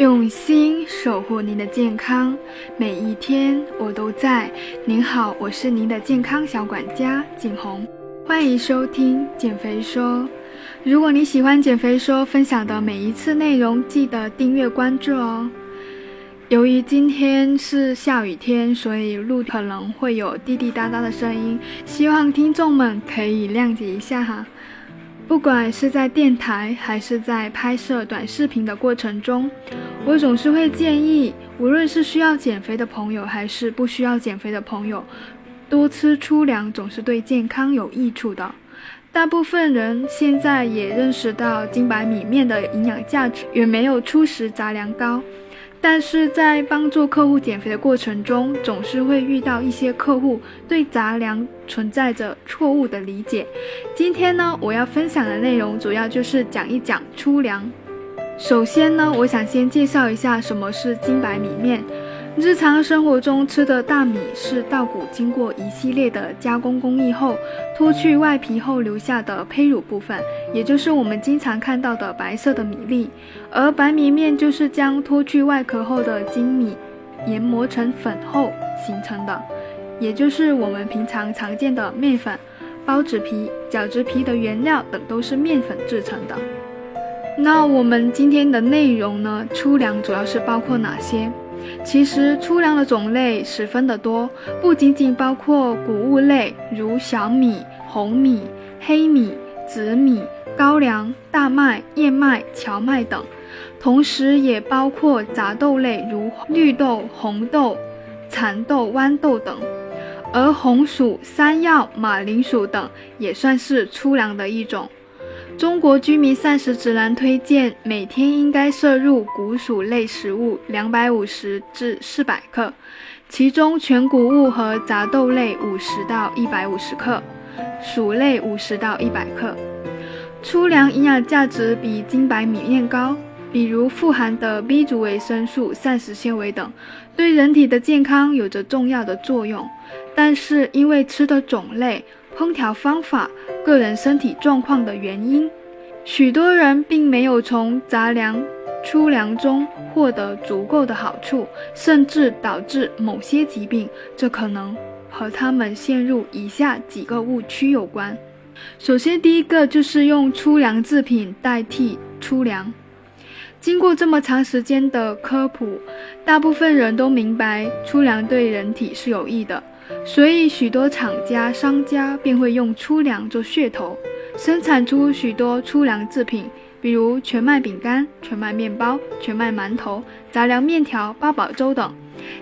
用心守护您的健康，每一天我都在。您好，我是您的健康小管家景红，欢迎收听减肥说。如果你喜欢减肥说分享的每一次内容，记得订阅关注哦。由于今天是下雨天，所以录可能会有滴滴答答的声音，希望听众们可以谅解一下哈。不管是在电台还是在拍摄短视频的过程中，我总是会建议，无论是需要减肥的朋友还是不需要减肥的朋友，多吃粗粮总是对健康有益处的。大部分人现在也认识到精白米面的营养价值远没有粗食杂粮高。但是在帮助客户减肥的过程中，总是会遇到一些客户对杂粮存在着错误的理解。今天呢，我要分享的内容主要就是讲一讲粗粮。首先呢，我想先介绍一下什么是精白米面。日常生活中吃的大米是稻谷经过一系列的加工工艺后脱去外皮后留下的胚乳部分，也就是我们经常看到的白色的米粒。而白米面就是将脱去外壳后的精米研磨成粉后形成的，也就是我们平常常见的面粉、包子皮、饺子皮的原料等都是面粉制成的。那我们今天的内容呢？粗粮主要是包括哪些？其实粗粮的种类十分的多，不仅仅包括谷物类，如小米、红米、黑米、紫米、高粱、大麦、燕麦、荞麦等，同时也包括杂豆类，如绿豆、红豆、蚕豆、豌豆等。而红薯、山药、马铃薯等也算是粗粮的一种。中国居民膳食指南推荐每天应该摄入谷薯类食物两百五十至四百克，其中全谷物和杂豆类五十到一百五十克，薯类五十到一百克。粗粮营养价值比精白米面高，比如富含的 B 族维生素、膳食纤维等，对人体的健康有着重要的作用。但是因为吃的种类、烹调方法。个人身体状况的原因，许多人并没有从杂粮、粗粮中获得足够的好处，甚至导致某些疾病。这可能和他们陷入以下几个误区有关。首先，第一个就是用粗粮制品代替粗粮。经过这么长时间的科普，大部分人都明白粗粮对人体是有益的。所以，许多厂家、商家便会用粗粮做噱头，生产出许多粗粮制品，比如全麦饼干、全麦面包、全麦馒头、杂粮面条、八宝粥等。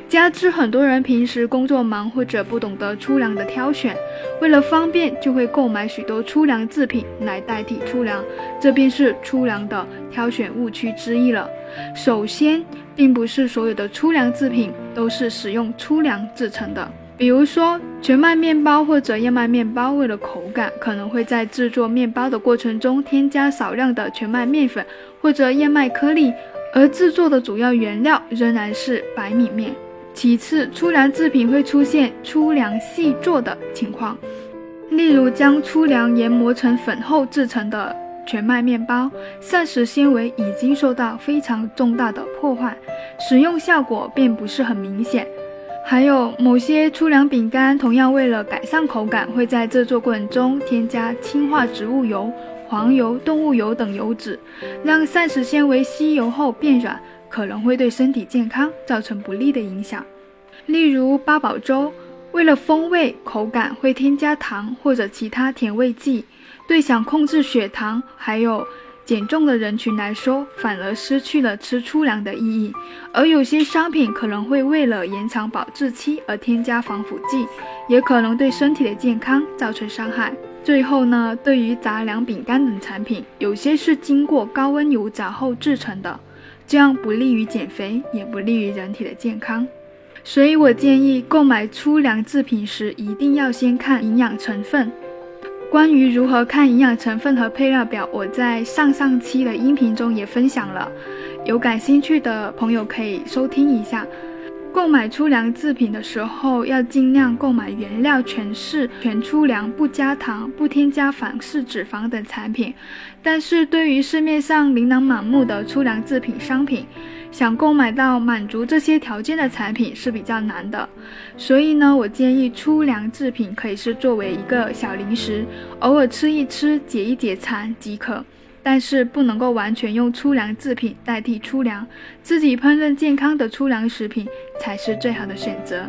加之很多人平时工作忙或者不懂得粗粮的挑选，为了方便就会购买许多粗粮制品来代替粗粮，这便是粗粮的挑选误区之一了。首先，并不是所有的粗粮制品都是使用粗粮制成的。比如说，全麦面包或者燕麦面包，为了口感，可能会在制作面包的过程中添加少量的全麦面粉或者燕麦颗粒，而制作的主要原料仍然是白米面。其次，粗粮制品会出现粗粮细做的情况，例如将粗粮研磨成粉后制成的全麦面包，膳食纤维已经受到非常重大的破坏，使用效果并不是很明显。还有某些粗粮饼干，同样为了改善口感，会在制作过程中添加氢化植物油、黄油、动物油等油脂，让膳食纤维吸油后变软，可能会对身体健康造成不利的影响。例如八宝粥，为了风味口感，会添加糖或者其他甜味剂，对想控制血糖还有。减重的人群来说，反而失去了吃粗粮的意义。而有些商品可能会为了延长保质期而添加防腐剂，也可能对身体的健康造成伤害。最后呢，对于杂粮饼干等产品，有些是经过高温油炸后制成的，这样不利于减肥，也不利于人体的健康。所以我建议购买粗粮制品时，一定要先看营养成分。关于如何看营养成分和配料表，我在上上期的音频中也分享了，有感兴趣的朋友可以收听一下。购买粗粮制品的时候，要尽量购买原料全是全粗粮、不加糖、不添加反式脂肪等产品。但是对于市面上琳琅满目的粗粮制品商品，想购买到满足这些条件的产品是比较难的。所以呢，我建议粗粮制品可以是作为一个小零食，偶尔吃一吃，解一解馋即可。但是不能够完全用粗粮制品代替粗粮，自己烹饪健康的粗粮食品才是最好的选择。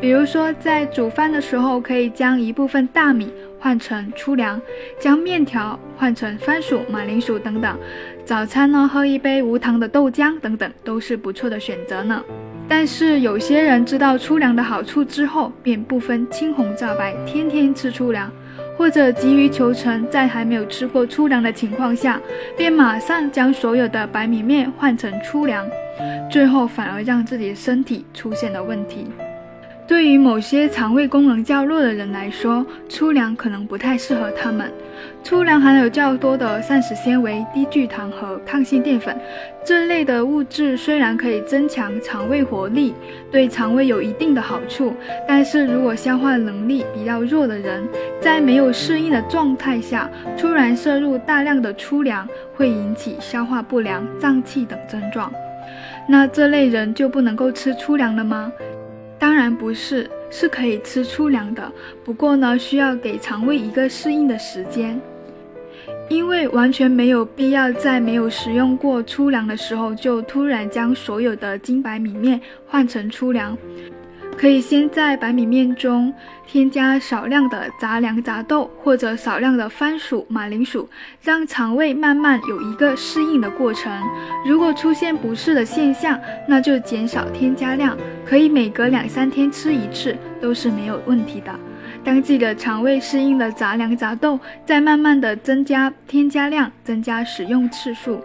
比如说，在煮饭的时候，可以将一部分大米换成粗粮，将面条换成番薯、马铃薯等等。早餐呢，喝一杯无糖的豆浆等等，都是不错的选择呢。但是有些人知道粗粮的好处之后，便不分青红皂白，天天吃粗粮。或者急于求成，在还没有吃过粗粮的情况下，便马上将所有的白米面换成粗粮，最后反而让自己的身体出现了问题。对于某些肠胃功能较弱的人来说，粗粮可能不太适合他们。粗粮含有较多的膳食纤维、低聚糖和抗性淀粉这类的物质，虽然可以增强肠胃活力，对肠胃有一定的好处，但是如果消化能力比较弱的人，在没有适应的状态下，突然摄入大量的粗粮，会引起消化不良、胀气等症状。那这类人就不能够吃粗粮了吗？当然不是，是可以吃粗粮的。不过呢，需要给肠胃一个适应的时间，因为完全没有必要在没有食用过粗粮的时候就突然将所有的精白米面换成粗粮。可以先在白米面中添加少量的杂粮杂豆或者少量的番薯、马铃薯，让肠胃慢慢有一个适应的过程。如果出现不适的现象，那就减少添加量，可以每隔两三天吃一次都是没有问题的。当自己的肠胃适应了杂粮杂豆，再慢慢的增加添加量，增加使用次数。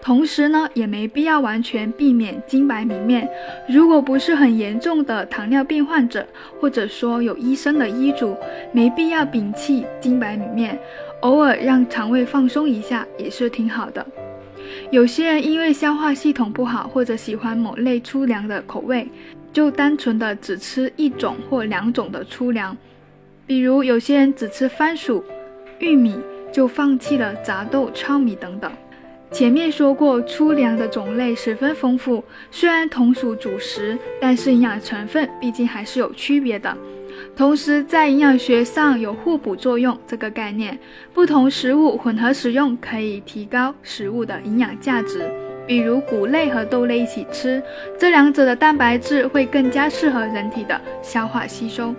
同时呢，也没必要完全避免精白米面。如果不是很严重的糖尿病患者，或者说有医生的医嘱，没必要摒弃精白米面，偶尔让肠胃放松一下也是挺好的。有些人因为消化系统不好，或者喜欢某类粗粮的口味，就单纯的只吃一种或两种的粗粮，比如有些人只吃番薯、玉米，就放弃了杂豆、糙米等等。前面说过，粗粮的种类十分丰富，虽然同属主食，但是营养成分毕竟还是有区别的。同时，在营养学上有互补作用这个概念，不同食物混合使用可以提高食物的营养价值。比如谷类和豆类一起吃，这两者的蛋白质会更加适合人体的消化吸收。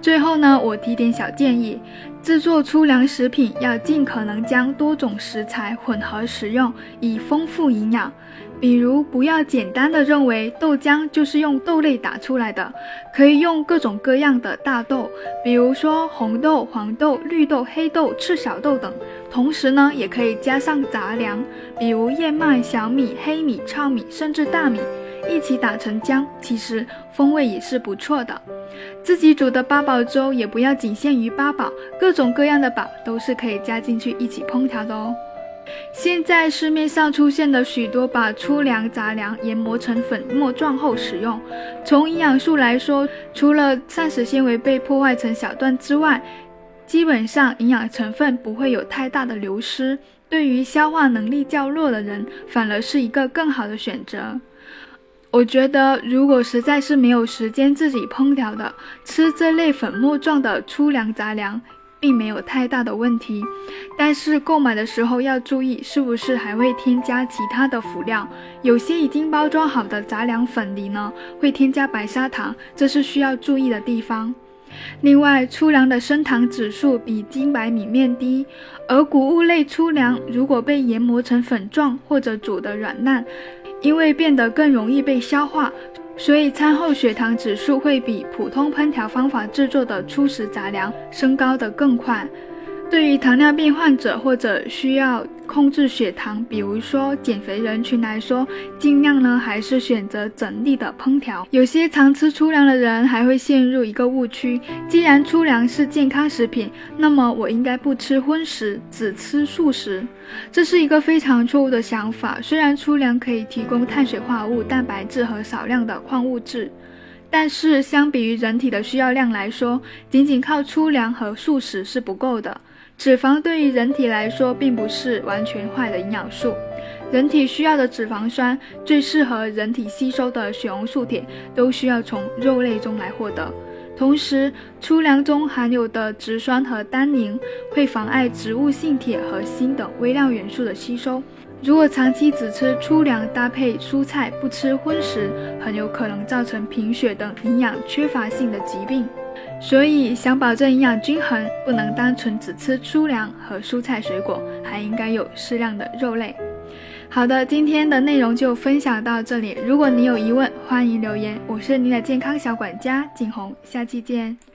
最后呢，我提点小建议。制作粗粮食品要尽可能将多种食材混合食用，以丰富营养。比如，不要简单的认为豆浆就是用豆类打出来的，可以用各种各样的大豆，比如说红豆、黄豆、绿豆、黑豆、赤小豆等。同时呢，也可以加上杂粮，比如燕麦、小米、黑米、糙米，甚至大米。一起打成浆，其实风味也是不错的。自己煮的八宝粥也不要仅限于八宝，各种各样的宝都是可以加进去一起烹调的哦。现在市面上出现了许多把粗粮、杂粮研磨成粉末状后使用。从营养素来说，除了膳食纤维被破坏成小段之外，基本上营养成分不会有太大的流失。对于消化能力较弱的人，反而是一个更好的选择。我觉得，如果实在是没有时间自己烹调的，吃这类粉末状的粗粮杂粮，并没有太大的问题。但是购买的时候要注意，是不是还会添加其他的辅料？有些已经包装好的杂粮粉里呢，会添加白砂糖，这是需要注意的地方。另外，粗粮的升糖指数比精白米面低，而谷物类粗粮如果被研磨成粉状或者煮得软烂。因为变得更容易被消化，所以餐后血糖指数会比普通烹调方法制作的粗食杂粮升高的更快。对于糖尿病患者或者需要控制血糖，比如说减肥人群来说，尽量呢还是选择整粒的烹调。有些常吃粗粮的人还会陷入一个误区：既然粗粮是健康食品，那么我应该不吃荤食，只吃素食。这是一个非常错误的想法。虽然粗粮可以提供碳水化合物、蛋白质和少量的矿物质。但是相比于人体的需要量来说，仅仅靠粗粮和素食是不够的。脂肪对于人体来说并不是完全坏的营养素，人体需要的脂肪酸、最适合人体吸收的血红素铁，都需要从肉类中来获得。同时，粗粮中含有的植酸和单宁会妨碍植物性铁和锌等微量元素的吸收。如果长期只吃粗粮搭配蔬菜，不吃荤食，很有可能造成贫血等营养缺乏性的疾病。所以，想保证营养均衡，不能单纯只吃粗粮和蔬菜水果，还应该有适量的肉类。好的，今天的内容就分享到这里。如果你有疑问，欢迎留言。我是你的健康小管家景红，下期见。